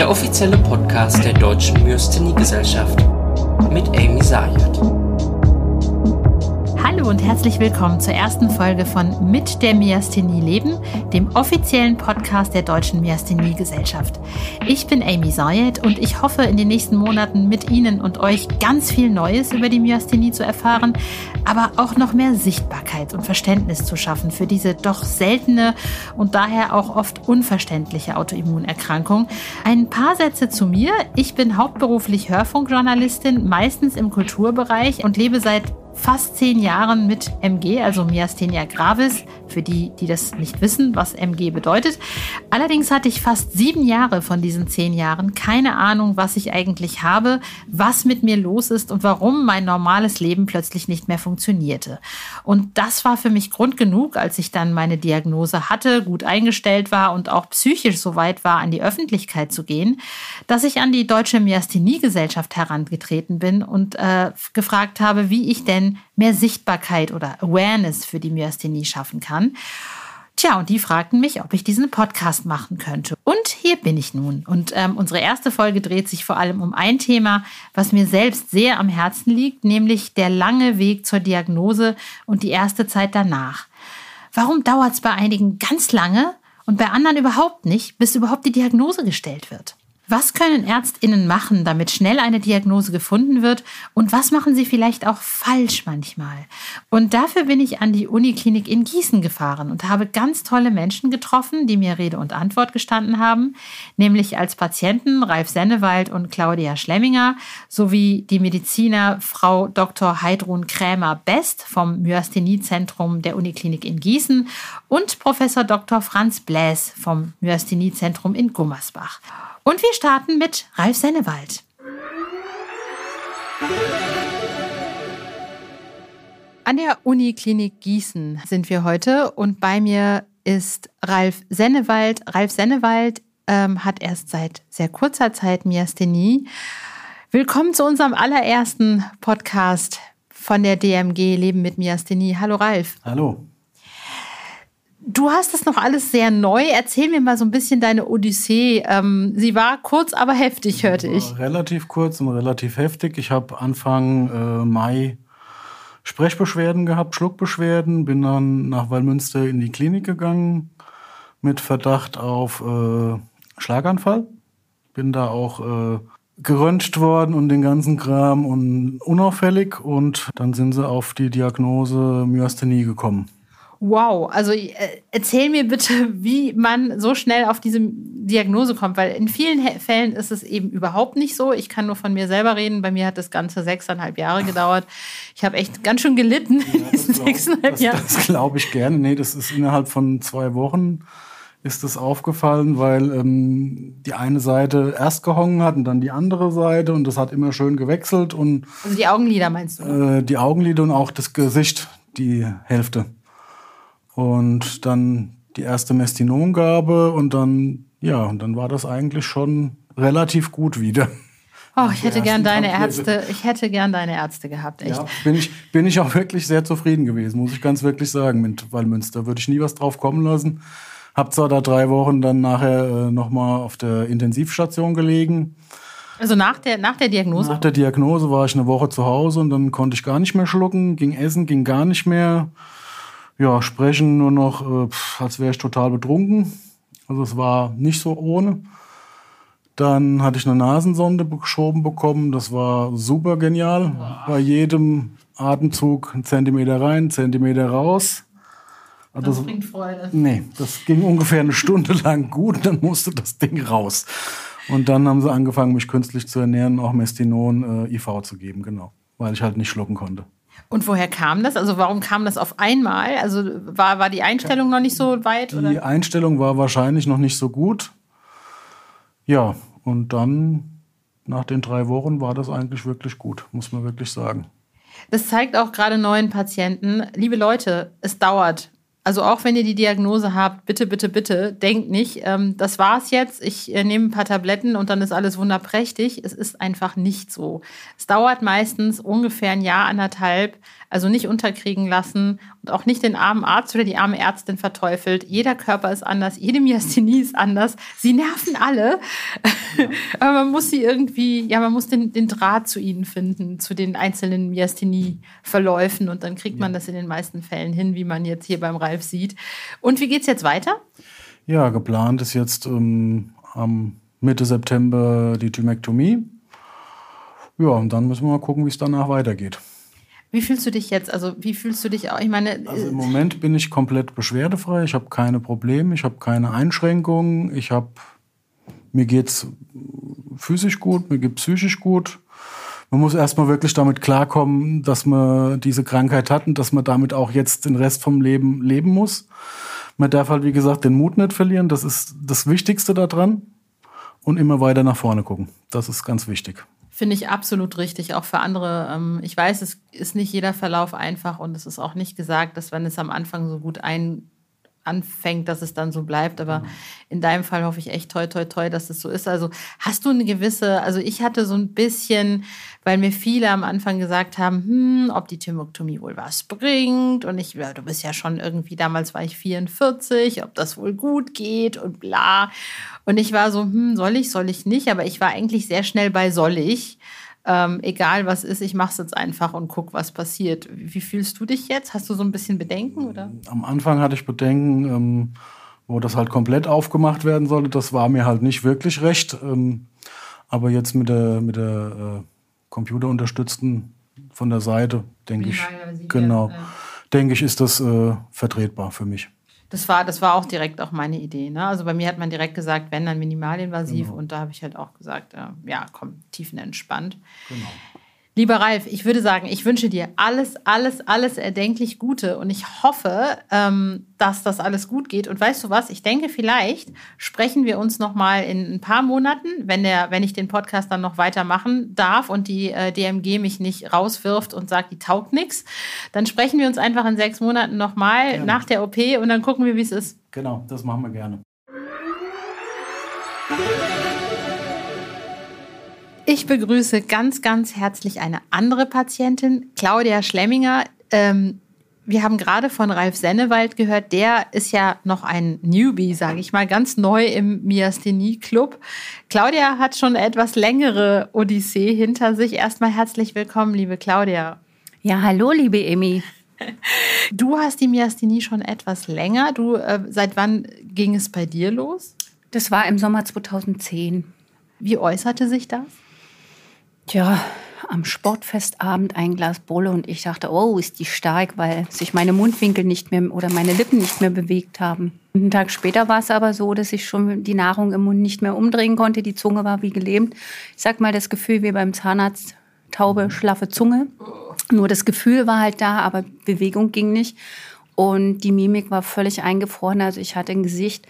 der offizielle Podcast der Deutschen Myasthenie-Gesellschaft mit Amy Sayed. Hallo und herzlich willkommen zur ersten Folge von Mit der Myasthenie leben, dem offiziellen Podcast der Deutschen Myasthenie-Gesellschaft. Ich bin Amy Sayed und ich hoffe, in den nächsten Monaten mit Ihnen und euch ganz viel Neues über die Myasthenie zu erfahren, aber auch noch mehr Sichtbarkeit und Verständnis zu schaffen für diese doch seltene und daher auch oft unverständliche Autoimmunerkrankung. Ein paar Sätze zu mir. Ich bin hauptberuflich Hörfunkjournalistin, meistens im Kulturbereich und lebe seit fast zehn Jahren mit MG, also Myasthenia gravis, für die, die das nicht wissen, was MG bedeutet. Allerdings hatte ich fast sieben Jahre von diesen zehn Jahren keine Ahnung, was ich eigentlich habe, was mit mir los ist und warum mein normales Leben plötzlich nicht mehr funktionierte. Und das war für mich Grund genug, als ich dann meine Diagnose hatte, gut eingestellt war und auch psychisch so weit war, an die Öffentlichkeit zu gehen, dass ich an die Deutsche Myasthenie-Gesellschaft herangetreten bin und äh, gefragt habe, wie ich denn mehr Sichtbarkeit oder Awareness für die Myasthenie schaffen kann. Tja, und die fragten mich, ob ich diesen Podcast machen könnte. Und hier bin ich nun. Und ähm, unsere erste Folge dreht sich vor allem um ein Thema, was mir selbst sehr am Herzen liegt, nämlich der lange Weg zur Diagnose und die erste Zeit danach. Warum dauert es bei einigen ganz lange und bei anderen überhaupt nicht, bis überhaupt die Diagnose gestellt wird? Was können Ärztinnen machen, damit schnell eine Diagnose gefunden wird? Und was machen sie vielleicht auch falsch manchmal? Und dafür bin ich an die Uniklinik in Gießen gefahren und habe ganz tolle Menschen getroffen, die mir Rede und Antwort gestanden haben, nämlich als Patienten Ralf Sennewald und Claudia Schlemminger sowie die Mediziner Frau Dr. Heidrun Krämer-Best vom Myasthenie-Zentrum der Uniklinik in Gießen und Professor Dr. Franz Bläs vom Myasthenie-Zentrum in Gummersbach. Und wir starten mit Ralf Sennewald. An der Uniklinik Gießen sind wir heute und bei mir ist Ralf Sennewald. Ralf Sennewald ähm, hat erst seit sehr kurzer Zeit Myasthenie. Willkommen zu unserem allerersten Podcast von der DMG Leben mit Myasthenie. Hallo Ralf. Hallo. Du hast das noch alles sehr neu. Erzähl mir mal so ein bisschen deine Odyssee. Ähm, sie war kurz, aber heftig, hörte ich. Relativ kurz und relativ heftig. Ich habe Anfang äh, Mai Sprechbeschwerden gehabt, Schluckbeschwerden, bin dann nach Wallmünster in die Klinik gegangen mit Verdacht auf äh, Schlaganfall. Bin da auch äh, geröntgt worden und den ganzen Kram und unauffällig und dann sind sie auf die Diagnose Myasthenie gekommen. Wow, also äh, erzähl mir bitte, wie man so schnell auf diese Diagnose kommt, weil in vielen Fällen ist es eben überhaupt nicht so. Ich kann nur von mir selber reden. Bei mir hat das Ganze sechseinhalb Jahre gedauert. Ich habe echt ganz schön gelitten in diesen glaub, sechseinhalb das, Jahren. Das glaube ich gerne. Nee, das ist innerhalb von zwei Wochen ist das aufgefallen, weil ähm, die eine Seite erst gehongen hat und dann die andere Seite und das hat immer schön gewechselt und also die Augenlider meinst du? Äh, die Augenlider und auch das Gesicht, die Hälfte. Und dann die erste Mestinongabe und dann, ja, und dann war das eigentlich schon relativ gut wieder. Oh, ich hätte gern deine Ärzte, ich hätte gern deine Ärzte gehabt, echt. Ja, bin ich, bin ich auch wirklich sehr zufrieden gewesen, muss ich ganz wirklich sagen, mit Wallmünster. Würde ich nie was drauf kommen lassen. Hab zwar da drei Wochen dann nachher äh, nochmal auf der Intensivstation gelegen. Also nach der, nach der Diagnose? Nach der Diagnose war ich eine Woche zu Hause und dann konnte ich gar nicht mehr schlucken, ging essen, ging gar nicht mehr ja, sprechen nur noch, äh, als wäre ich total betrunken. Also es war nicht so ohne. Dann hatte ich eine Nasensonde geschoben bekommen. Das war super genial. Wow. Bei jedem Atemzug ein Zentimeter rein, ein Zentimeter raus. Also das bringt Freude. Nee, das ging ungefähr eine Stunde lang gut. Dann musste das Ding raus. Und dann haben sie angefangen, mich künstlich zu ernähren, auch Mestinon äh, IV zu geben, genau. Weil ich halt nicht schlucken konnte. Und woher kam das? Also warum kam das auf einmal? Also war, war die Einstellung noch nicht so weit? Die oder? Einstellung war wahrscheinlich noch nicht so gut. Ja, und dann nach den drei Wochen war das eigentlich wirklich gut, muss man wirklich sagen. Das zeigt auch gerade neuen Patienten, liebe Leute, es dauert. Also auch wenn ihr die Diagnose habt, bitte, bitte, bitte, denkt nicht, ähm, das war's jetzt, ich äh, nehme ein paar Tabletten und dann ist alles wunderprächtig. Es ist einfach nicht so. Es dauert meistens ungefähr ein Jahr, anderthalb, also nicht unterkriegen lassen und auch nicht den armen Arzt oder die arme Ärztin verteufelt. Jeder Körper ist anders, jede Myasthenie ist anders. Sie nerven alle. Ja. Aber man muss sie irgendwie, ja, man muss den, den Draht zu ihnen finden, zu den einzelnen Myasthenie-Verläufen und dann kriegt man das in den meisten Fällen hin, wie man jetzt hier beim Ralf sieht. Und wie geht es jetzt weiter? Ja, geplant ist jetzt ähm, am Mitte September die Thymektomie. Ja, und dann müssen wir mal gucken, wie es danach weitergeht. Wie fühlst du dich jetzt? Also wie fühlst du dich auch? Ich meine, also im Moment bin ich komplett beschwerdefrei. Ich habe keine Probleme, ich habe keine Einschränkungen. Ich habe mir geht's physisch gut, mir geht psychisch gut. Man muss erstmal wirklich damit klarkommen, dass man diese Krankheit hat und dass man damit auch jetzt den Rest vom Leben leben muss. Man darf halt, wie gesagt, den Mut nicht verlieren. Das ist das Wichtigste daran. Und immer weiter nach vorne gucken. Das ist ganz wichtig. Finde ich absolut richtig, auch für andere. Ähm, ich weiß, es ist nicht jeder Verlauf einfach und es ist auch nicht gesagt, dass wenn es am Anfang so gut ein anfängt, dass es dann so bleibt. Aber mhm. in deinem Fall hoffe ich echt toi, toi, toi, dass es so ist. Also hast du eine gewisse, also ich hatte so ein bisschen, weil mir viele am Anfang gesagt haben, hm, ob die Thymotomie wohl was bringt. Und ich, ja, du bist ja schon irgendwie, damals war ich 44, ob das wohl gut geht und bla. Und ich war so, hm, soll ich, soll ich nicht? Aber ich war eigentlich sehr schnell bei soll ich ähm, egal was ist, ich mache es jetzt einfach und guck, was passiert. Wie fühlst du dich jetzt? Hast du so ein bisschen Bedenken? Oder? Am Anfang hatte ich Bedenken, ähm, wo das halt komplett aufgemacht werden sollte. Das war mir halt nicht wirklich recht. Ähm, aber jetzt mit der, mit der äh, computerunterstützten von der Seite, denke ich, genau, ja. denke ich, ist das äh, vertretbar für mich. Das war, das war auch direkt auch meine Idee. Ne? Also bei mir hat man direkt gesagt, wenn dann minimalinvasiv. Genau. Und da habe ich halt auch gesagt, äh, ja, komm, tiefenentspannt. Genau. Lieber Ralf, ich würde sagen, ich wünsche dir alles, alles, alles erdenklich Gute und ich hoffe, ähm, dass das alles gut geht. Und weißt du was? Ich denke, vielleicht sprechen wir uns noch mal in ein paar Monaten, wenn der, wenn ich den Podcast dann noch weitermachen darf und die äh, DMG mich nicht rauswirft und sagt, die taugt nichts. Dann sprechen wir uns einfach in sechs Monaten noch mal gerne. nach der OP und dann gucken wir, wie es ist. Genau, das machen wir gerne. Ich begrüße ganz, ganz herzlich eine andere Patientin, Claudia Schlemminger. Ähm, wir haben gerade von Ralf Sennewald gehört, der ist ja noch ein Newbie, sage ich mal, ganz neu im Myasthenie-Club. Claudia hat schon eine etwas längere Odyssee hinter sich. Erstmal herzlich willkommen, liebe Claudia. Ja, hallo, liebe Emmy. Du hast die Myasthenie schon etwas länger. Du, äh, seit wann ging es bei dir los? Das war im Sommer 2010. Wie äußerte sich das? Tja, am Sportfestabend ein Glas Bulle und ich dachte, oh, ist die stark, weil sich meine Mundwinkel nicht mehr oder meine Lippen nicht mehr bewegt haben. Einen Tag später war es aber so, dass ich schon die Nahrung im Mund nicht mehr umdrehen konnte. Die Zunge war wie gelähmt. Ich sag mal, das Gefühl wie beim Zahnarzt, taube, schlaffe Zunge. Nur das Gefühl war halt da, aber Bewegung ging nicht. Und die Mimik war völlig eingefroren. Also ich hatte ein Gesicht,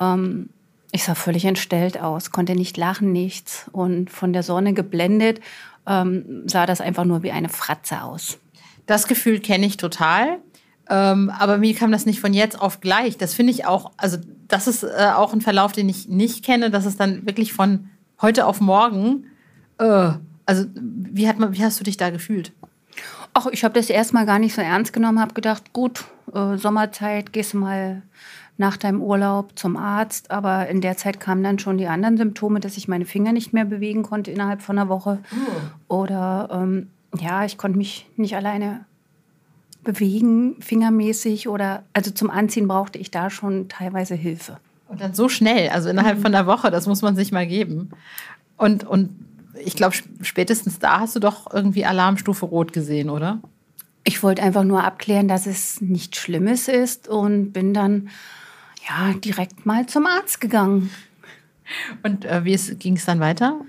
ähm, ich sah völlig entstellt aus, konnte nicht lachen, nichts. Und von der Sonne geblendet ähm, sah das einfach nur wie eine Fratze aus. Das Gefühl kenne ich total. Ähm, aber mir kam das nicht von jetzt auf gleich. Das finde ich auch, also das ist äh, auch ein Verlauf, den ich nicht kenne, dass es dann wirklich von heute auf morgen, äh, also wie, hat man, wie hast du dich da gefühlt? Ach, ich habe das erstmal gar nicht so ernst genommen, habe gedacht, gut, äh, Sommerzeit, gehst du mal nach deinem Urlaub zum Arzt. Aber in der Zeit kamen dann schon die anderen Symptome, dass ich meine Finger nicht mehr bewegen konnte innerhalb von einer Woche. Oh. Oder ähm, ja, ich konnte mich nicht alleine bewegen, fingermäßig. Oder also zum Anziehen brauchte ich da schon teilweise Hilfe. Und dann so schnell, also innerhalb mhm. von einer Woche, das muss man sich mal geben. Und, und ich glaube, spätestens da hast du doch irgendwie Alarmstufe Rot gesehen, oder? Ich wollte einfach nur abklären, dass es nichts Schlimmes ist und bin dann ja, direkt mal zum Arzt gegangen. Und äh, wie ging es dann weiter?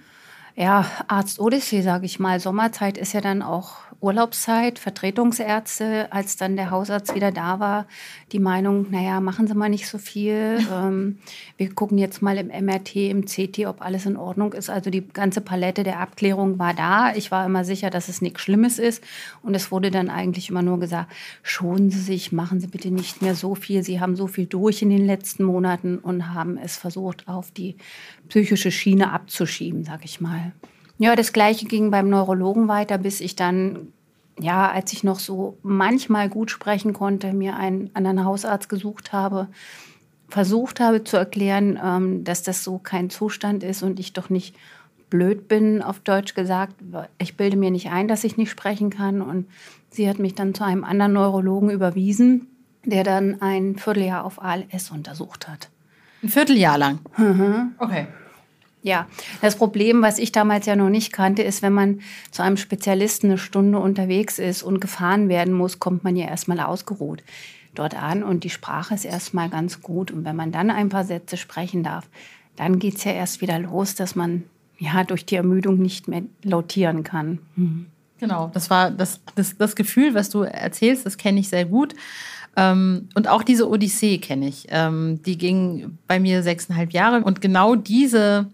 Ja, Arzt Odyssee, sage ich mal. Sommerzeit ist ja dann auch Urlaubszeit, Vertretungsärzte, als dann der Hausarzt wieder da war, die Meinung, naja, machen Sie mal nicht so viel. ähm, wir gucken jetzt mal im MRT, im CT, ob alles in Ordnung ist. Also die ganze Palette der Abklärung war da. Ich war immer sicher, dass es nichts Schlimmes ist. Und es wurde dann eigentlich immer nur gesagt, schonen Sie sich, machen Sie bitte nicht mehr so viel. Sie haben so viel durch in den letzten Monaten und haben es versucht, auf die psychische Schiene abzuschieben, sag ich mal. Ja, das Gleiche ging beim Neurologen weiter, bis ich dann, ja, als ich noch so manchmal gut sprechen konnte, mir einen anderen Hausarzt gesucht habe, versucht habe zu erklären, ähm, dass das so kein Zustand ist und ich doch nicht blöd bin, auf Deutsch gesagt. Ich bilde mir nicht ein, dass ich nicht sprechen kann. Und sie hat mich dann zu einem anderen Neurologen überwiesen, der dann ein Vierteljahr auf ALS untersucht hat. Ein Vierteljahr lang? Mhm. Okay. Ja, das Problem, was ich damals ja noch nicht kannte, ist, wenn man zu einem Spezialisten eine Stunde unterwegs ist und gefahren werden muss, kommt man ja erstmal ausgeruht dort an und die Sprache ist erstmal ganz gut. Und wenn man dann ein paar Sätze sprechen darf, dann geht es ja erst wieder los, dass man ja durch die Ermüdung nicht mehr lautieren kann. Mhm. Genau, das war das, das, das Gefühl, was du erzählst, das kenne ich sehr gut. Ähm, und auch diese Odyssee kenne ich. Ähm, die ging bei mir sechseinhalb Jahre. Und genau diese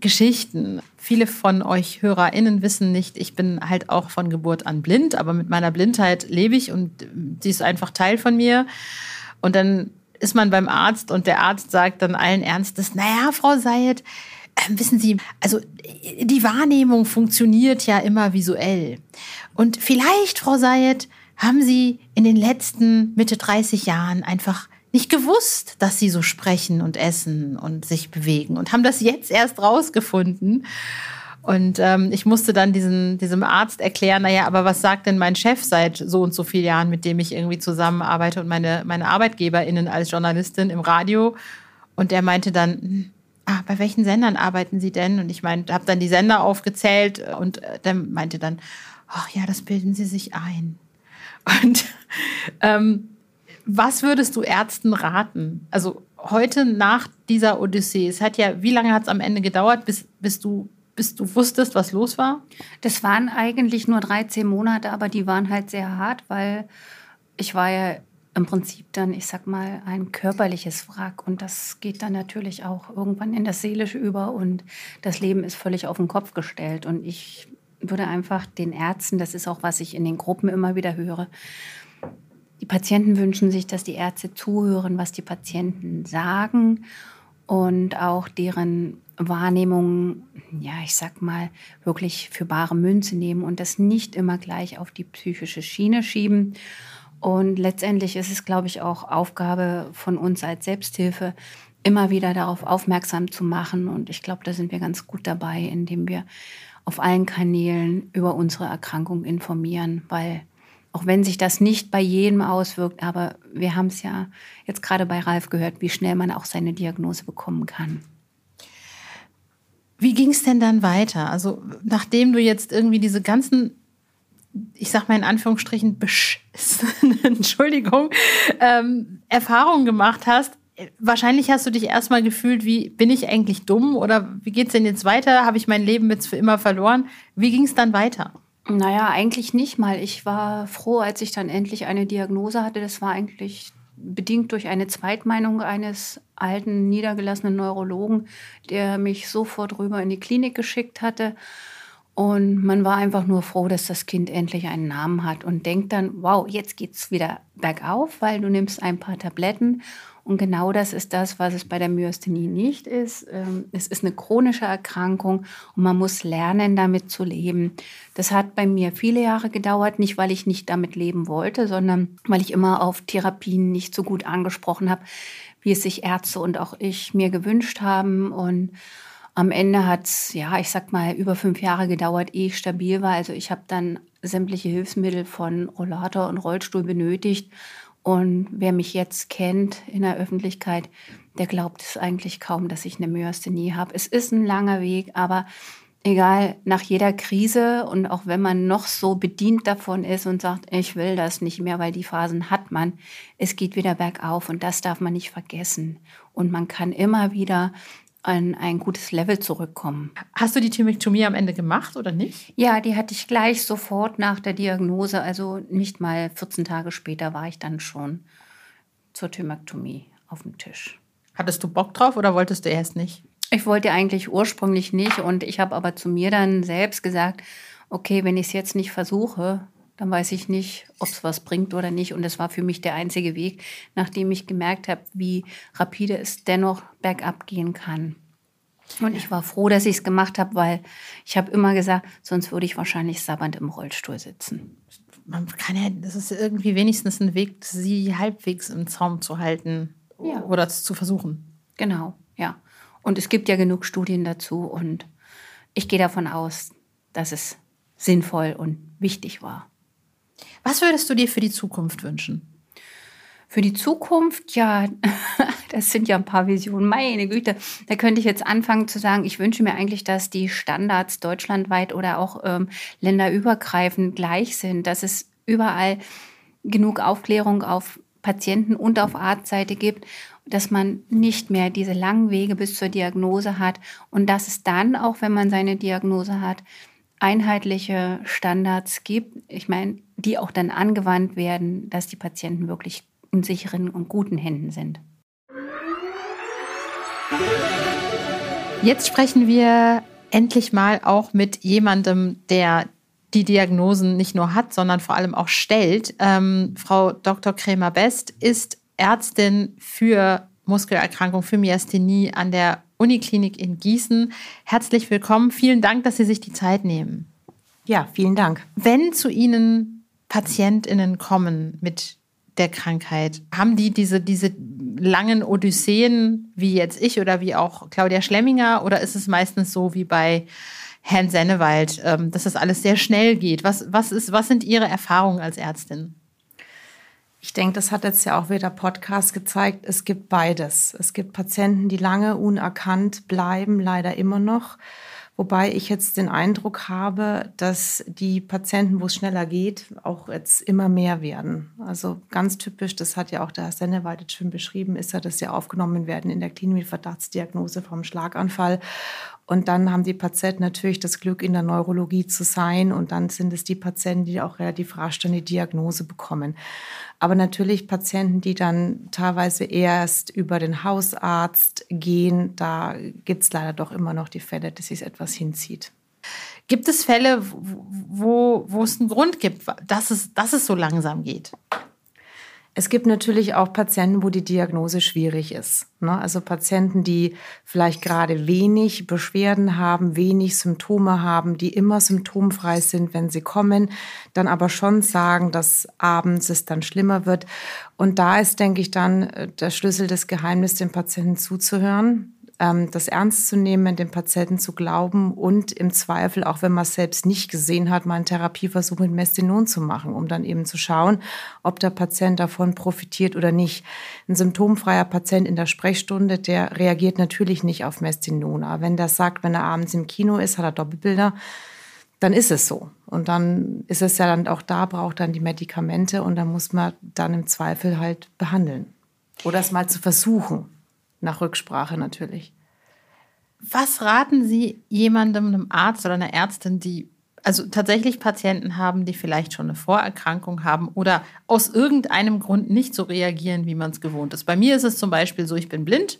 Geschichten. Viele von euch HörerInnen wissen nicht, ich bin halt auch von Geburt an blind, aber mit meiner Blindheit lebe ich und die ist einfach Teil von mir. Und dann ist man beim Arzt und der Arzt sagt dann allen Ernstes, naja, Frau Sayed, äh, wissen Sie, also die Wahrnehmung funktioniert ja immer visuell. Und vielleicht, Frau Sayed, haben Sie in den letzten Mitte 30 Jahren einfach nicht gewusst, dass sie so sprechen und essen und sich bewegen und haben das jetzt erst rausgefunden. Und ähm, ich musste dann diesen, diesem Arzt erklären, naja, aber was sagt denn mein Chef seit so und so vielen Jahren, mit dem ich irgendwie zusammenarbeite und meine, meine ArbeitgeberInnen als Journalistin im Radio. Und er meinte dann, hm, ah, bei welchen Sendern arbeiten Sie denn? Und ich meinte, habe dann die Sender aufgezählt und äh, der meinte dann, ach ja, das bilden Sie sich ein. Und ähm, was würdest du Ärzten raten? Also heute nach dieser Odyssee, es hat ja, wie lange hat es am Ende gedauert, bis, bis, du, bis du wusstest, was los war? Das waren eigentlich nur 13 Monate, aber die waren halt sehr hart, weil ich war ja im Prinzip dann, ich sag mal, ein körperliches Wrack. Und das geht dann natürlich auch irgendwann in das Seelische über und das Leben ist völlig auf den Kopf gestellt. Und ich würde einfach den Ärzten, das ist auch, was ich in den Gruppen immer wieder höre, die Patienten wünschen sich, dass die Ärzte zuhören, was die Patienten sagen und auch deren Wahrnehmung, ja, ich sag mal, wirklich für bare Münze nehmen und das nicht immer gleich auf die psychische Schiene schieben. Und letztendlich ist es, glaube ich, auch Aufgabe von uns als Selbsthilfe, immer wieder darauf aufmerksam zu machen. Und ich glaube, da sind wir ganz gut dabei, indem wir auf allen Kanälen über unsere Erkrankung informieren, weil auch wenn sich das nicht bei jedem auswirkt, aber wir haben es ja jetzt gerade bei Ralf gehört, wie schnell man auch seine Diagnose bekommen kann. Wie ging es denn dann weiter? Also nachdem du jetzt irgendwie diese ganzen, ich sag mal in Anführungsstrichen, Entschuldigung, ähm, Erfahrungen gemacht hast, wahrscheinlich hast du dich erstmal gefühlt, wie bin ich eigentlich dumm oder wie geht es denn jetzt weiter? Habe ich mein Leben jetzt für immer verloren? Wie ging es dann weiter? Naja, eigentlich nicht mal. Ich war froh, als ich dann endlich eine Diagnose hatte. Das war eigentlich bedingt durch eine Zweitmeinung eines alten, niedergelassenen Neurologen, der mich sofort rüber in die Klinik geschickt hatte. Und man war einfach nur froh, dass das Kind endlich einen Namen hat und denkt dann, wow, jetzt geht's wieder bergauf, weil du nimmst ein paar Tabletten und genau das ist das, was es bei der Myasthenie nicht ist. Ähm, es ist eine chronische Erkrankung und man muss lernen, damit zu leben. Das hat bei mir viele Jahre gedauert, nicht weil ich nicht damit leben wollte, sondern weil ich immer auf Therapien nicht so gut angesprochen habe, wie es sich Ärzte und auch ich mir gewünscht haben. Und am Ende hat es, ja, ich sag mal, über fünf Jahre gedauert, ehe ich stabil war. Also ich habe dann sämtliche Hilfsmittel von Rollator und Rollstuhl benötigt und wer mich jetzt kennt in der Öffentlichkeit, der glaubt es eigentlich kaum, dass ich eine Myasthenie habe. Es ist ein langer Weg, aber egal, nach jeder Krise und auch wenn man noch so bedient davon ist und sagt, ich will das nicht mehr, weil die Phasen hat man, es geht wieder bergauf und das darf man nicht vergessen. Und man kann immer wieder an ein gutes Level zurückkommen. Hast du die Thymektomie am Ende gemacht oder nicht? Ja, die hatte ich gleich sofort nach der Diagnose, also nicht mal 14 Tage später war ich dann schon zur Thymektomie auf dem Tisch. Hattest du Bock drauf oder wolltest du erst nicht? Ich wollte eigentlich ursprünglich nicht und ich habe aber zu mir dann selbst gesagt, okay, wenn ich es jetzt nicht versuche, dann weiß ich nicht, ob es was bringt oder nicht. Und das war für mich der einzige Weg, nachdem ich gemerkt habe, wie rapide es dennoch bergab gehen kann. Und ich war froh, dass ich es gemacht habe, weil ich habe immer gesagt, sonst würde ich wahrscheinlich sabbernd im Rollstuhl sitzen. Man kann ja, das ist irgendwie wenigstens ein Weg, sie halbwegs im Zaum zu halten ja. oder zu versuchen. Genau, ja. Und es gibt ja genug Studien dazu und ich gehe davon aus, dass es sinnvoll und wichtig war. Was würdest du dir für die Zukunft wünschen? Für die Zukunft, ja, das sind ja ein paar Visionen. Meine Güte, da könnte ich jetzt anfangen zu sagen, ich wünsche mir eigentlich, dass die Standards deutschlandweit oder auch ähm, länderübergreifend gleich sind, dass es überall genug Aufklärung auf Patienten- und auf Arztseite gibt, dass man nicht mehr diese langen Wege bis zur Diagnose hat und dass es dann, auch wenn man seine Diagnose hat, einheitliche Standards gibt, ich meine, die auch dann angewandt werden, dass die Patienten wirklich in sicheren und guten Händen sind. Jetzt sprechen wir endlich mal auch mit jemandem, der die Diagnosen nicht nur hat, sondern vor allem auch stellt. Ähm, Frau Dr. Krämer-Best ist Ärztin für Muskelerkrankung, für Myasthenie an der Uniklinik in Gießen. Herzlich willkommen. Vielen Dank, dass Sie sich die Zeit nehmen. Ja, vielen Dank. Wenn zu Ihnen PatientInnen kommen mit der Krankheit, haben die diese, diese langen Odysseen, wie jetzt ich oder wie auch Claudia Schlemminger, oder ist es meistens so wie bei Herrn Sennewald, ähm, dass das alles sehr schnell geht? Was, was, ist, was sind Ihre Erfahrungen als Ärztin? Ich denke, das hat jetzt ja auch wieder Podcast gezeigt. Es gibt beides. Es gibt Patienten, die lange unerkannt bleiben, leider immer noch. Wobei ich jetzt den Eindruck habe, dass die Patienten, wo es schneller geht, auch jetzt immer mehr werden. Also ganz typisch, das hat ja auch der Herr Sennewald schon beschrieben, ist ja, dass sie aufgenommen werden in der Klinik mit Verdachtsdiagnose vom Schlaganfall. Und dann haben die Patienten natürlich das Glück, in der Neurologie zu sein. Und dann sind es die Patienten, die auch relativ rasch eine Diagnose bekommen. Aber natürlich Patienten, die dann teilweise erst über den Hausarzt gehen, da gibt es leider doch immer noch die Fälle, dass sich etwas hinzieht. Gibt es Fälle, wo, wo es einen Grund gibt, dass es, dass es so langsam geht? Es gibt natürlich auch Patienten, wo die Diagnose schwierig ist. Ne? Also Patienten, die vielleicht gerade wenig Beschwerden haben, wenig Symptome haben, die immer symptomfrei sind, wenn sie kommen, dann aber schon sagen, dass abends es dann schlimmer wird. Und da ist, denke ich, dann äh, der Schlüssel des Geheimnisses, den Patienten zuzuhören, das ernst zu nehmen, dem Patienten zu glauben und im Zweifel, auch wenn man es selbst nicht gesehen hat, mal einen Therapieversuch mit Mestinon zu machen, um dann eben zu schauen, ob der Patient davon profitiert oder nicht. Ein symptomfreier Patient in der Sprechstunde, der reagiert natürlich nicht auf Mestinon. Aber wenn der sagt, wenn er abends im Kino ist, hat er Doppelbilder, dann ist es so. Und dann ist es ja dann auch da, braucht dann die Medikamente und dann muss man dann im Zweifel halt behandeln. Oder es mal zu versuchen nach Rücksprache natürlich. Was raten Sie jemandem, einem Arzt oder einer Ärztin, die also tatsächlich Patienten haben, die vielleicht schon eine Vorerkrankung haben oder aus irgendeinem Grund nicht so reagieren, wie man es gewohnt ist. Bei mir ist es zum Beispiel so, ich bin blind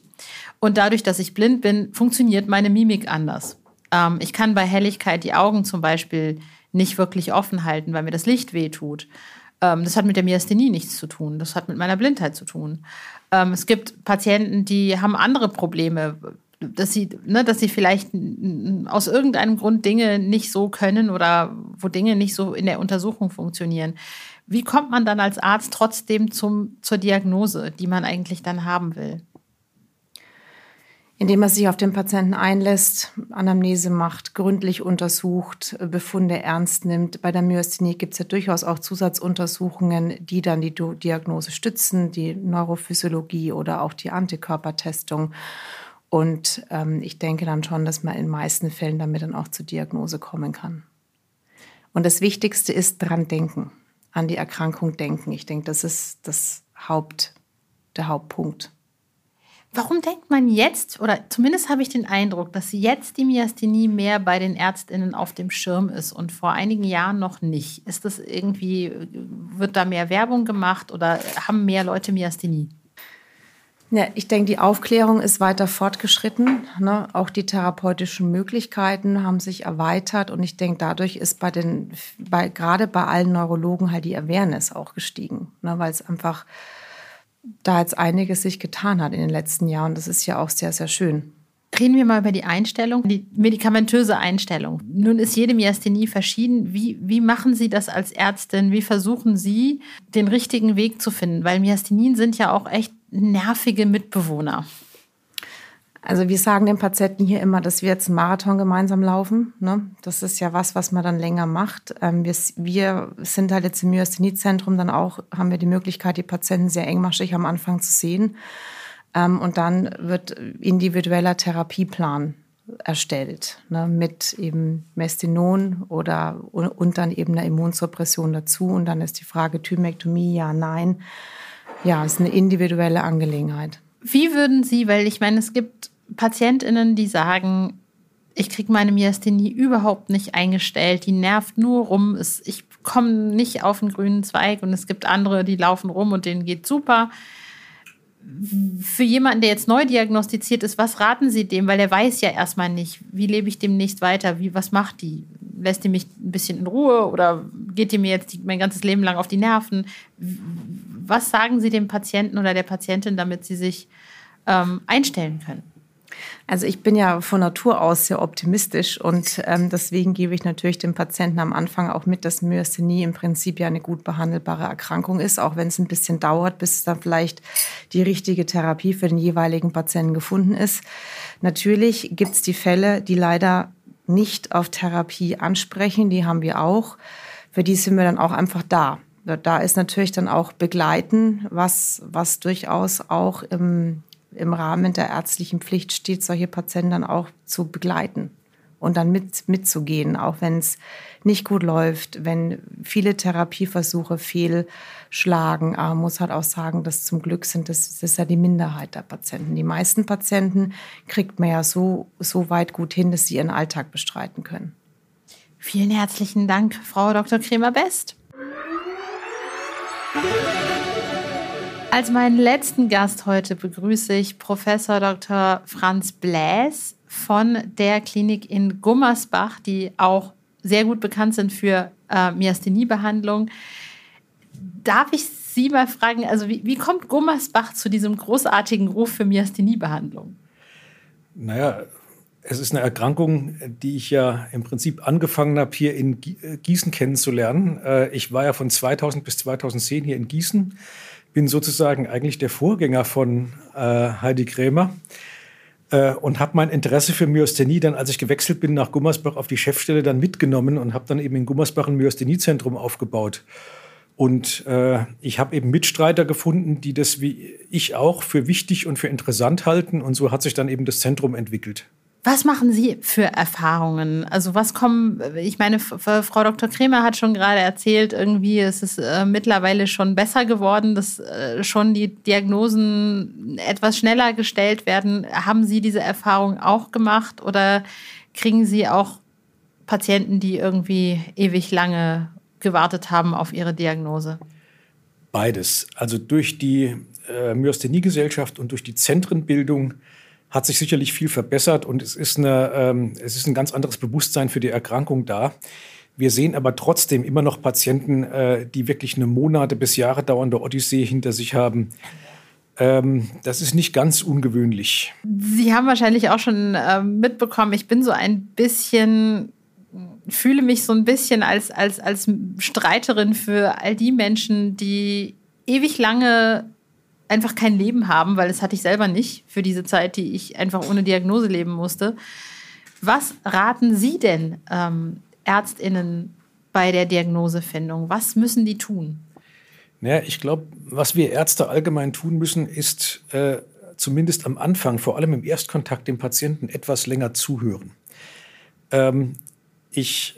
und dadurch, dass ich blind bin, funktioniert meine Mimik anders. Ähm, ich kann bei Helligkeit die Augen zum Beispiel nicht wirklich offen halten, weil mir das Licht wehtut. Ähm, das hat mit der Myasthenie nichts zu tun. Das hat mit meiner Blindheit zu tun. Ähm, es gibt Patienten, die haben andere Probleme, dass sie, ne, dass sie vielleicht aus irgendeinem Grund Dinge nicht so können oder wo Dinge nicht so in der Untersuchung funktionieren. Wie kommt man dann als Arzt trotzdem zum, zur Diagnose, die man eigentlich dann haben will? indem er sich auf den Patienten einlässt, Anamnese macht, gründlich untersucht, Befunde ernst nimmt. Bei der Myasthenie gibt es ja durchaus auch Zusatzuntersuchungen, die dann die Diagnose stützen, die Neurophysiologie oder auch die Antikörpertestung. Und ähm, ich denke dann schon, dass man in den meisten Fällen damit dann auch zur Diagnose kommen kann. Und das Wichtigste ist dran denken, an die Erkrankung denken. Ich denke, das ist das Haupt, der Hauptpunkt. Warum denkt man jetzt, oder zumindest habe ich den Eindruck, dass jetzt die Myasthenie mehr bei den Ärztinnen auf dem Schirm ist und vor einigen Jahren noch nicht? Ist das irgendwie, wird da mehr Werbung gemacht oder haben mehr Leute Myasthenie? Ja, ich denke, die Aufklärung ist weiter fortgeschritten. Ne? Auch die therapeutischen Möglichkeiten haben sich erweitert und ich denke, dadurch ist bei den, bei, gerade bei allen Neurologen halt die Awareness auch gestiegen, ne? weil es einfach da jetzt einiges sich getan hat in den letzten Jahren. Das ist ja auch sehr, sehr schön. Reden wir mal über die Einstellung, die medikamentöse Einstellung. Nun ist jede Myasthenie verschieden. Wie, wie machen Sie das als Ärztin? Wie versuchen Sie, den richtigen Weg zu finden? Weil Myasthenien sind ja auch echt nervige Mitbewohner. Also wir sagen den Patienten hier immer, dass wir jetzt einen Marathon gemeinsam laufen. Ne? Das ist ja was, was man dann länger macht. Ähm, wir, wir, sind halt jetzt im Myasthenie-Zentrum dann auch, haben wir die Möglichkeit, die Patienten sehr engmaschig am Anfang zu sehen. Ähm, und dann wird individueller Therapieplan erstellt ne? mit eben Mestinon oder und dann eben einer Immunsuppression dazu. Und dann ist die Frage Thymektomie, ja, nein. Ja, ist eine individuelle Angelegenheit. Wie würden Sie, weil ich meine, es gibt PatientInnen, die sagen, ich kriege meine Myasthenie überhaupt nicht eingestellt, die nervt nur rum, ich komme nicht auf den grünen Zweig und es gibt andere, die laufen rum und denen geht super. Für jemanden, der jetzt neu diagnostiziert ist, was raten Sie dem? Weil er weiß ja erstmal nicht, wie lebe ich demnächst weiter, wie, was macht die? Lässt die mich ein bisschen in Ruhe oder geht die mir jetzt mein ganzes Leben lang auf die Nerven? Was sagen Sie dem Patienten oder der Patientin, damit sie sich ähm, einstellen können? Also ich bin ja von Natur aus sehr optimistisch und ähm, deswegen gebe ich natürlich dem Patienten am Anfang auch mit, dass Myasthenie im Prinzip ja eine gut behandelbare Erkrankung ist, auch wenn es ein bisschen dauert, bis dann vielleicht die richtige Therapie für den jeweiligen Patienten gefunden ist. Natürlich gibt es die Fälle, die leider nicht auf Therapie ansprechen, die haben wir auch. Für die sind wir dann auch einfach da. Da ist natürlich dann auch Begleiten, was, was durchaus auch im im Rahmen der ärztlichen Pflicht steht, solche Patienten dann auch zu begleiten und dann mit, mitzugehen, auch wenn es nicht gut läuft, wenn viele Therapieversuche fehlschlagen. Aber man muss halt auch sagen, dass zum Glück sind das, das ist ja die Minderheit der Patienten. Die meisten Patienten kriegt man ja so, so weit gut hin, dass sie ihren Alltag bestreiten können. Vielen herzlichen Dank, Frau Dr. Kremer-Best. Als meinen letzten Gast heute begrüße ich Professor Dr. Franz Bläs von der Klinik in Gummersbach, die auch sehr gut bekannt sind für äh, Myasthenie-Behandlung. Darf ich Sie mal fragen, also wie, wie kommt Gummersbach zu diesem großartigen Ruf für Myasthenie-Behandlung? Naja, es ist eine Erkrankung, die ich ja im Prinzip angefangen habe, hier in äh, Gießen kennenzulernen. Äh, ich war ja von 2000 bis 2010 hier in Gießen bin sozusagen eigentlich der Vorgänger von äh, Heidi Krämer und habe mein Interesse für Myasthenie dann, als ich gewechselt bin nach Gummersbach auf die Chefstelle, dann mitgenommen und habe dann eben in Gummersbach ein Myastheniezentrum aufgebaut. Und äh, ich habe eben Mitstreiter gefunden, die das wie ich auch für wichtig und für interessant halten. Und so hat sich dann eben das Zentrum entwickelt. Was machen Sie für Erfahrungen? Also was kommen, ich meine, Frau Dr. Kremer hat schon gerade erzählt, irgendwie ist es äh, mittlerweile schon besser geworden, dass äh, schon die Diagnosen etwas schneller gestellt werden. Haben Sie diese Erfahrung auch gemacht oder kriegen Sie auch Patienten, die irgendwie ewig lange gewartet haben auf ihre Diagnose? Beides. Also durch die äh, Myasthenie-Gesellschaft und durch die Zentrenbildung hat sich sicherlich viel verbessert und es ist, eine, ähm, es ist ein ganz anderes Bewusstsein für die Erkrankung da. Wir sehen aber trotzdem immer noch Patienten, äh, die wirklich eine Monate bis Jahre dauernde Odyssee hinter sich haben. Ähm, das ist nicht ganz ungewöhnlich. Sie haben wahrscheinlich auch schon äh, mitbekommen, ich bin so ein bisschen fühle mich so ein bisschen als, als, als Streiterin für all die Menschen, die ewig lange einfach kein Leben haben, weil das hatte ich selber nicht für diese Zeit, die ich einfach ohne Diagnose leben musste. Was raten Sie denn ähm, Ärztinnen bei der Diagnosefindung? Was müssen die tun? Naja, ich glaube, was wir Ärzte allgemein tun müssen, ist äh, zumindest am Anfang, vor allem im Erstkontakt dem Patienten, etwas länger zuhören. Ähm, ich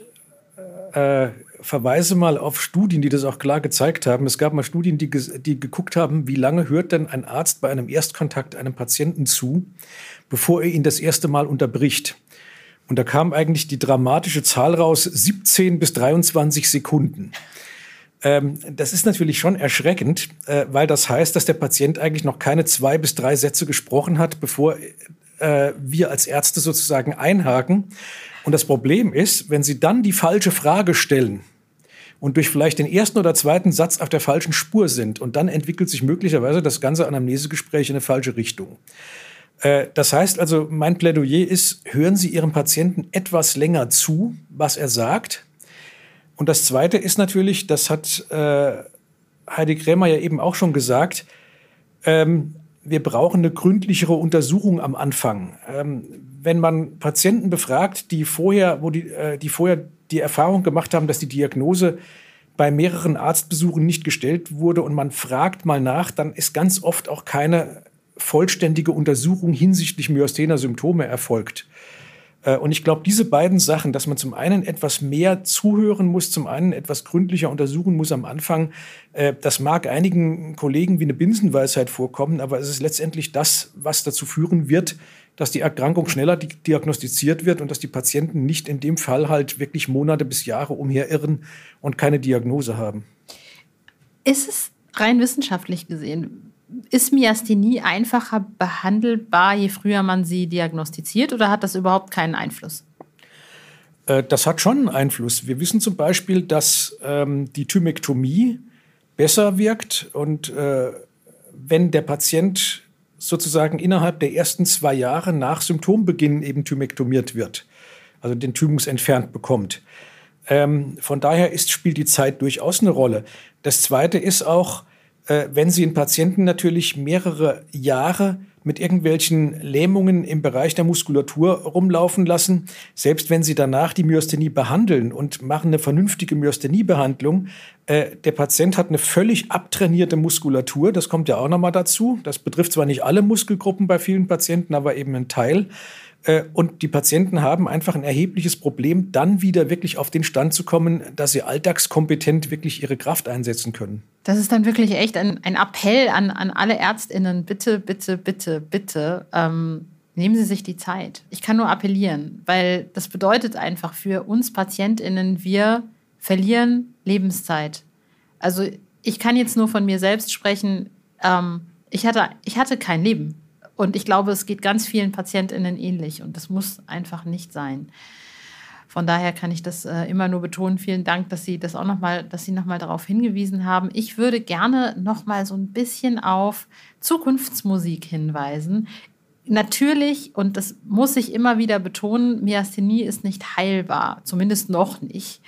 äh, verweise mal auf Studien, die das auch klar gezeigt haben. Es gab mal Studien, die, die geguckt haben, wie lange hört denn ein Arzt bei einem Erstkontakt einem Patienten zu, bevor er ihn das erste Mal unterbricht. Und da kam eigentlich die dramatische Zahl raus, 17 bis 23 Sekunden. Ähm, das ist natürlich schon erschreckend, äh, weil das heißt, dass der Patient eigentlich noch keine zwei bis drei Sätze gesprochen hat, bevor äh, wir als Ärzte sozusagen einhaken. Und das Problem ist, wenn Sie dann die falsche Frage stellen und durch vielleicht den ersten oder zweiten Satz auf der falschen Spur sind und dann entwickelt sich möglicherweise das ganze Anamnesegespräch in eine falsche Richtung. Äh, das heißt also, mein Plädoyer ist, hören Sie Ihrem Patienten etwas länger zu, was er sagt. Und das Zweite ist natürlich, das hat äh, Heidi Krämer ja eben auch schon gesagt, ähm, wir brauchen eine gründlichere Untersuchung am Anfang. Ähm, wenn man Patienten befragt, die vorher, wo die, äh, die vorher die Erfahrung gemacht haben, dass die Diagnose bei mehreren Arztbesuchen nicht gestellt wurde und man fragt mal nach, dann ist ganz oft auch keine vollständige Untersuchung hinsichtlich myasthener Symptome erfolgt. Äh, und ich glaube, diese beiden Sachen, dass man zum einen etwas mehr zuhören muss, zum einen etwas gründlicher untersuchen muss am Anfang, äh, das mag einigen Kollegen wie eine Binsenweisheit vorkommen, aber es ist letztendlich das, was dazu führen wird, dass die Erkrankung schneller diagnostiziert wird und dass die Patienten nicht in dem Fall halt wirklich Monate bis Jahre umherirren und keine Diagnose haben. Ist es rein wissenschaftlich gesehen ist Myasthenie einfacher behandelbar, je früher man sie diagnostiziert oder hat das überhaupt keinen Einfluss? Äh, das hat schon einen Einfluss. Wir wissen zum Beispiel, dass ähm, die Thymektomie besser wirkt und äh, wenn der Patient sozusagen innerhalb der ersten zwei Jahre nach Symptombeginn eben thymektomiert wird, also den Thymus entfernt bekommt. Ähm, von daher ist, spielt die Zeit durchaus eine Rolle. Das Zweite ist auch, äh, wenn Sie einen Patienten natürlich mehrere Jahre mit irgendwelchen Lähmungen im Bereich der Muskulatur rumlaufen lassen, selbst wenn Sie danach die Myasthenie behandeln und machen eine vernünftige Myasthenie-Behandlung, äh, der Patient hat eine völlig abtrainierte Muskulatur, das kommt ja auch nochmal dazu. Das betrifft zwar nicht alle Muskelgruppen bei vielen Patienten, aber eben einen Teil. Äh, und die Patienten haben einfach ein erhebliches Problem, dann wieder wirklich auf den Stand zu kommen, dass sie alltagskompetent wirklich ihre Kraft einsetzen können. Das ist dann wirklich echt ein, ein Appell an, an alle Ärztinnen. Bitte, bitte, bitte, bitte. Ähm, nehmen Sie sich die Zeit. Ich kann nur appellieren, weil das bedeutet einfach für uns Patientinnen, wir verlieren Lebenszeit. Also ich kann jetzt nur von mir selbst sprechen. Ähm, ich, hatte, ich hatte kein Leben. Und ich glaube, es geht ganz vielen PatientInnen ähnlich und das muss einfach nicht sein. Von daher kann ich das äh, immer nur betonen. Vielen Dank, dass Sie das auch noch mal, dass Sie noch mal darauf hingewiesen haben. Ich würde gerne noch mal so ein bisschen auf Zukunftsmusik hinweisen. Natürlich, und das muss ich immer wieder betonen, Myasthenie ist nicht heilbar, zumindest noch nicht.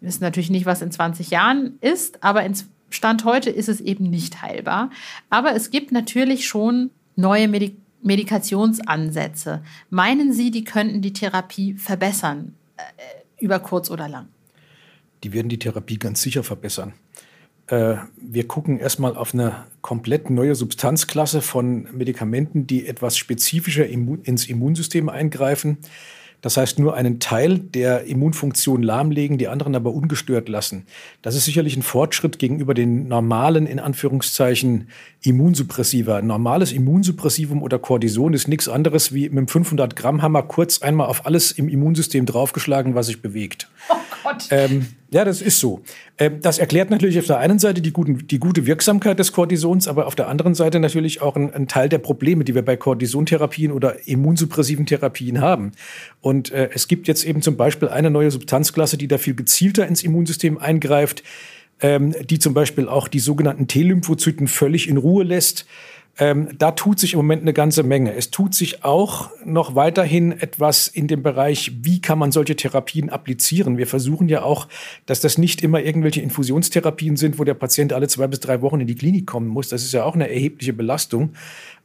Wir wissen natürlich nicht, was in 20 Jahren ist, aber in Stand heute ist es eben nicht heilbar. Aber es gibt natürlich schon neue Medik Medikationsansätze. Meinen Sie, die könnten die Therapie verbessern, äh, über kurz oder lang? Die werden die Therapie ganz sicher verbessern. Äh, wir gucken erstmal auf eine komplett neue Substanzklasse von Medikamenten, die etwas spezifischer ins Immunsystem eingreifen. Das heißt, nur einen Teil der Immunfunktion lahmlegen, die anderen aber ungestört lassen. Das ist sicherlich ein Fortschritt gegenüber den normalen, in Anführungszeichen, Immunsuppressiva. Ein normales Immunsuppressivum oder Cortison ist nichts anderes wie mit einem 500 Gramm Hammer kurz einmal auf alles im Immunsystem draufgeschlagen, was sich bewegt. Oh Gott. Ähm, ja, das ist so. Ähm, das erklärt natürlich auf der einen Seite die, guten, die gute Wirksamkeit des Cortisons, aber auf der anderen Seite natürlich auch einen Teil der Probleme, die wir bei Cortisontherapien oder immunsuppressiven Therapien haben. Und äh, es gibt jetzt eben zum Beispiel eine neue Substanzklasse, die da viel gezielter ins Immunsystem eingreift, ähm, die zum Beispiel auch die sogenannten T-Lymphozyten völlig in Ruhe lässt. Ähm, da tut sich im Moment eine ganze Menge. Es tut sich auch noch weiterhin etwas in dem Bereich, wie kann man solche Therapien applizieren. Wir versuchen ja auch, dass das nicht immer irgendwelche Infusionstherapien sind, wo der Patient alle zwei bis drei Wochen in die Klinik kommen muss. Das ist ja auch eine erhebliche Belastung.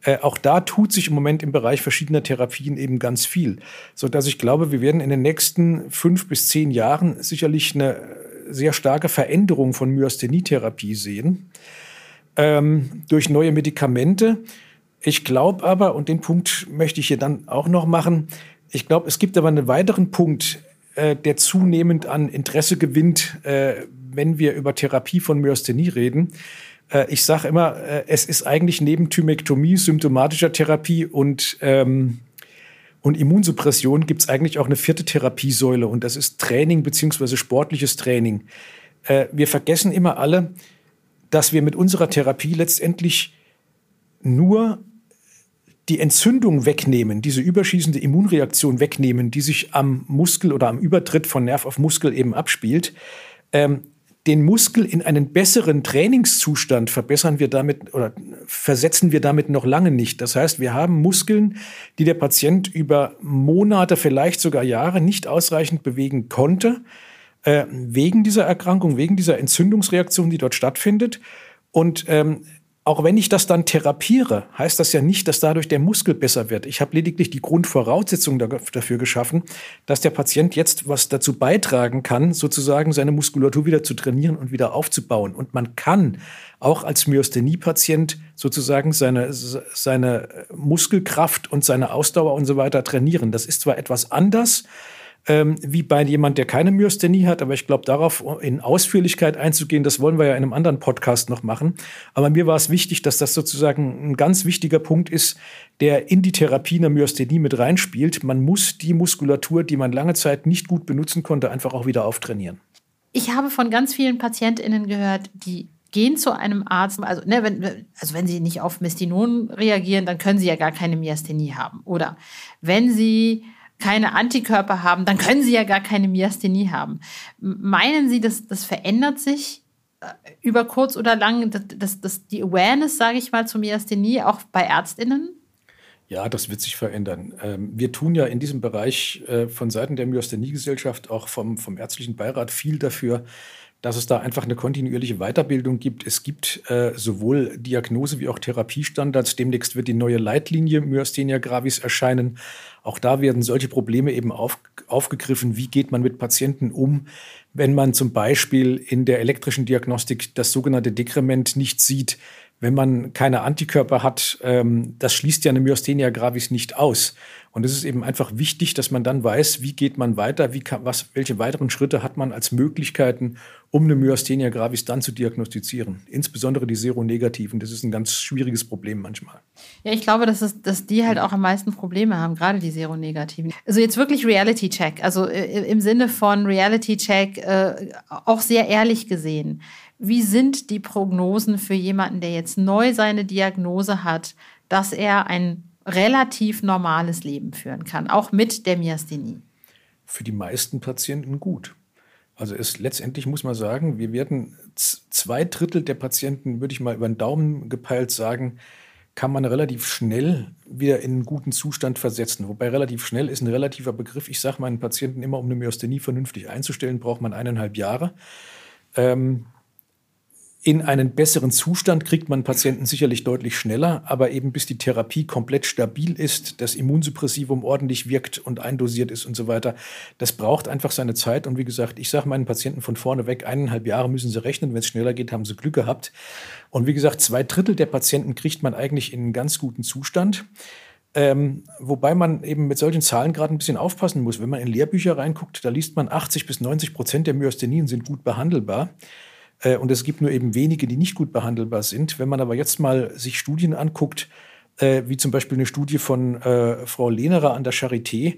Äh, auch da tut sich im Moment im Bereich verschiedener Therapien eben ganz viel, so dass ich glaube, wir werden in den nächsten fünf bis zehn Jahren sicherlich eine sehr starke Veränderung von Myasthenie-Therapie sehen ähm, durch neue Medikamente. Ich glaube aber, und den Punkt möchte ich hier dann auch noch machen, ich glaube, es gibt aber einen weiteren Punkt, äh, der zunehmend an Interesse gewinnt, äh, wenn wir über Therapie von Myasthenie reden. Äh, ich sage immer, äh, es ist eigentlich neben Thymektomie, symptomatischer Therapie und, ähm, und Immunsuppression gibt es eigentlich auch eine vierte Therapiesäule und das ist Training beziehungsweise sportliches Training. Äh, wir vergessen immer alle, dass wir mit unserer Therapie letztendlich nur die Entzündung wegnehmen, diese überschießende Immunreaktion wegnehmen, die sich am Muskel oder am Übertritt von Nerv auf Muskel eben abspielt, ähm, den Muskel in einen besseren Trainingszustand verbessern wir damit oder versetzen wir damit noch lange nicht. Das heißt, wir haben Muskeln, die der Patient über Monate, vielleicht sogar Jahre nicht ausreichend bewegen konnte, äh, wegen dieser Erkrankung, wegen dieser Entzündungsreaktion, die dort stattfindet. Und ähm, auch wenn ich das dann therapiere, heißt das ja nicht, dass dadurch der Muskel besser wird. Ich habe lediglich die Grundvoraussetzung dafür geschaffen, dass der Patient jetzt was dazu beitragen kann, sozusagen seine Muskulatur wieder zu trainieren und wieder aufzubauen. Und man kann auch als Myasthenie-Patient sozusagen seine, seine Muskelkraft und seine Ausdauer und so weiter trainieren. Das ist zwar etwas anders, ähm, wie bei jemand, der keine Myasthenie hat. Aber ich glaube, darauf in Ausführlichkeit einzugehen, das wollen wir ja in einem anderen Podcast noch machen. Aber mir war es wichtig, dass das sozusagen ein ganz wichtiger Punkt ist, der in die Therapie einer Myasthenie mit reinspielt. Man muss die Muskulatur, die man lange Zeit nicht gut benutzen konnte, einfach auch wieder auftrainieren. Ich habe von ganz vielen PatientInnen gehört, die gehen zu einem Arzt, also, ne, wenn, also wenn sie nicht auf Mestinon reagieren, dann können sie ja gar keine Myasthenie haben. Oder wenn sie keine Antikörper haben, dann können sie ja gar keine Myasthenie haben. Meinen Sie, dass das verändert sich äh, über kurz oder lang, dass, dass die Awareness, sage ich mal, zur Myasthenie auch bei Ärztinnen? Ja, das wird sich verändern. Ähm, wir tun ja in diesem Bereich äh, von Seiten der Myasthenie-Gesellschaft, auch vom, vom ärztlichen Beirat, viel dafür, dass es da einfach eine kontinuierliche Weiterbildung gibt. Es gibt äh, sowohl Diagnose wie auch Therapiestandards. Demnächst wird die neue Leitlinie Myasthenia gravis erscheinen. Auch da werden solche Probleme eben auf, aufgegriffen. Wie geht man mit Patienten um, wenn man zum Beispiel in der elektrischen Diagnostik das sogenannte Dekrement nicht sieht? wenn man keine Antikörper hat, ähm, das schließt ja eine Myasthenia gravis nicht aus. Und es ist eben einfach wichtig, dass man dann weiß, wie geht man weiter, wie kann, was, welche weiteren Schritte hat man als Möglichkeiten, um eine Myasthenia gravis dann zu diagnostizieren. Insbesondere die Seronegativen. Das ist ein ganz schwieriges Problem manchmal. Ja, ich glaube, dass, es, dass die halt auch am meisten Probleme haben, gerade die Seronegativen. Also jetzt wirklich Reality Check, also äh, im Sinne von Reality Check, äh, auch sehr ehrlich gesehen. Wie sind die Prognosen für jemanden, der jetzt neu seine Diagnose hat, dass er ein relativ normales Leben führen kann, auch mit der Myasthenie? Für die meisten Patienten gut. Also es letztendlich muss man sagen, wir werden zwei Drittel der Patienten, würde ich mal über den Daumen gepeilt sagen, kann man relativ schnell wieder in einen guten Zustand versetzen. Wobei relativ schnell ist ein relativer Begriff. Ich sage meinen Patienten immer, um eine Myasthenie vernünftig einzustellen, braucht man eineinhalb Jahre. Ähm, in einen besseren Zustand kriegt man Patienten sicherlich deutlich schneller, aber eben bis die Therapie komplett stabil ist, das Immunsuppressivum ordentlich wirkt und eindosiert ist und so weiter, das braucht einfach seine Zeit. Und wie gesagt, ich sage meinen Patienten von vorne weg, eineinhalb Jahre müssen sie rechnen. Wenn es schneller geht, haben sie Glück gehabt. Und wie gesagt, zwei Drittel der Patienten kriegt man eigentlich in einen ganz guten Zustand. Ähm, wobei man eben mit solchen Zahlen gerade ein bisschen aufpassen muss. Wenn man in Lehrbücher reinguckt, da liest man 80 bis 90 Prozent der Myasthenien sind gut behandelbar. Äh, und es gibt nur eben wenige, die nicht gut behandelbar sind. Wenn man aber jetzt mal sich Studien anguckt, äh, wie zum Beispiel eine Studie von äh, Frau Lehnerer an der Charité,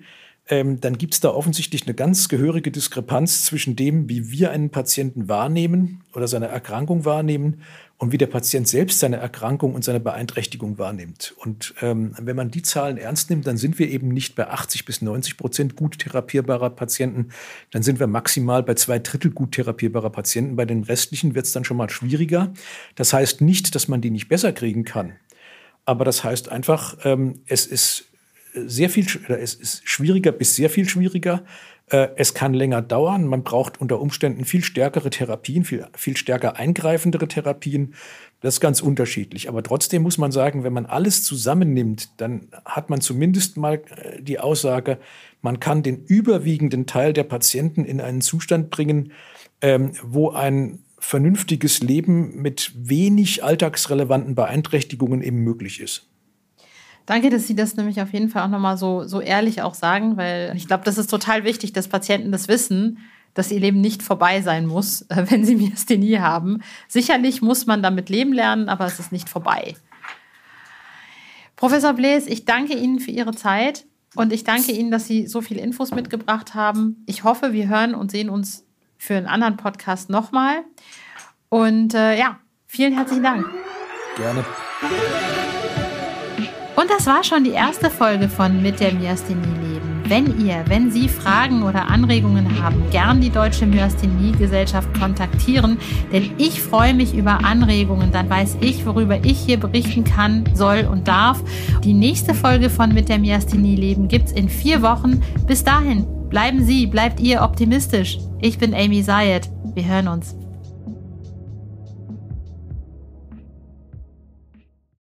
ähm, dann gibt es da offensichtlich eine ganz gehörige Diskrepanz zwischen dem, wie wir einen Patienten wahrnehmen oder seine Erkrankung wahrnehmen und wie der Patient selbst seine Erkrankung und seine Beeinträchtigung wahrnimmt. Und ähm, wenn man die Zahlen ernst nimmt, dann sind wir eben nicht bei 80 bis 90 Prozent gut therapierbarer Patienten, dann sind wir maximal bei zwei Drittel gut therapierbarer Patienten. Bei den restlichen wird es dann schon mal schwieriger. Das heißt nicht, dass man die nicht besser kriegen kann. Aber das heißt einfach, ähm, es ist sehr viel, es ist schwieriger bis sehr viel schwieriger. Äh, es kann länger dauern. Man braucht unter Umständen viel stärkere Therapien, viel, viel stärker eingreifendere Therapien. Das ist ganz unterschiedlich. Aber trotzdem muss man sagen, wenn man alles zusammennimmt, dann hat man zumindest mal äh, die Aussage, man kann den überwiegenden Teil der Patienten in einen Zustand bringen, ähm, wo ein vernünftiges Leben mit wenig alltagsrelevanten Beeinträchtigungen eben möglich ist. Danke, dass Sie das nämlich auf jeden Fall auch nochmal so, so ehrlich auch sagen, weil ich glaube, das ist total wichtig, dass Patienten das wissen, dass ihr Leben nicht vorbei sein muss, wenn sie Myasthenie haben. Sicherlich muss man damit leben lernen, aber es ist nicht vorbei. Professor Blaise, ich danke Ihnen für Ihre Zeit und ich danke Ihnen, dass Sie so viele Infos mitgebracht haben. Ich hoffe, wir hören und sehen uns für einen anderen Podcast nochmal. Und äh, ja, vielen herzlichen Dank. Gerne. Und das war schon die erste Folge von Mit der Myasthenie leben. Wenn ihr, wenn Sie Fragen oder Anregungen haben, gern die Deutsche Myasthenie-Gesellschaft kontaktieren, denn ich freue mich über Anregungen, dann weiß ich, worüber ich hier berichten kann, soll und darf. Die nächste Folge von Mit der Myasthenie leben gibt's in vier Wochen. Bis dahin, bleiben Sie, bleibt ihr optimistisch. Ich bin Amy Sayed. Wir hören uns.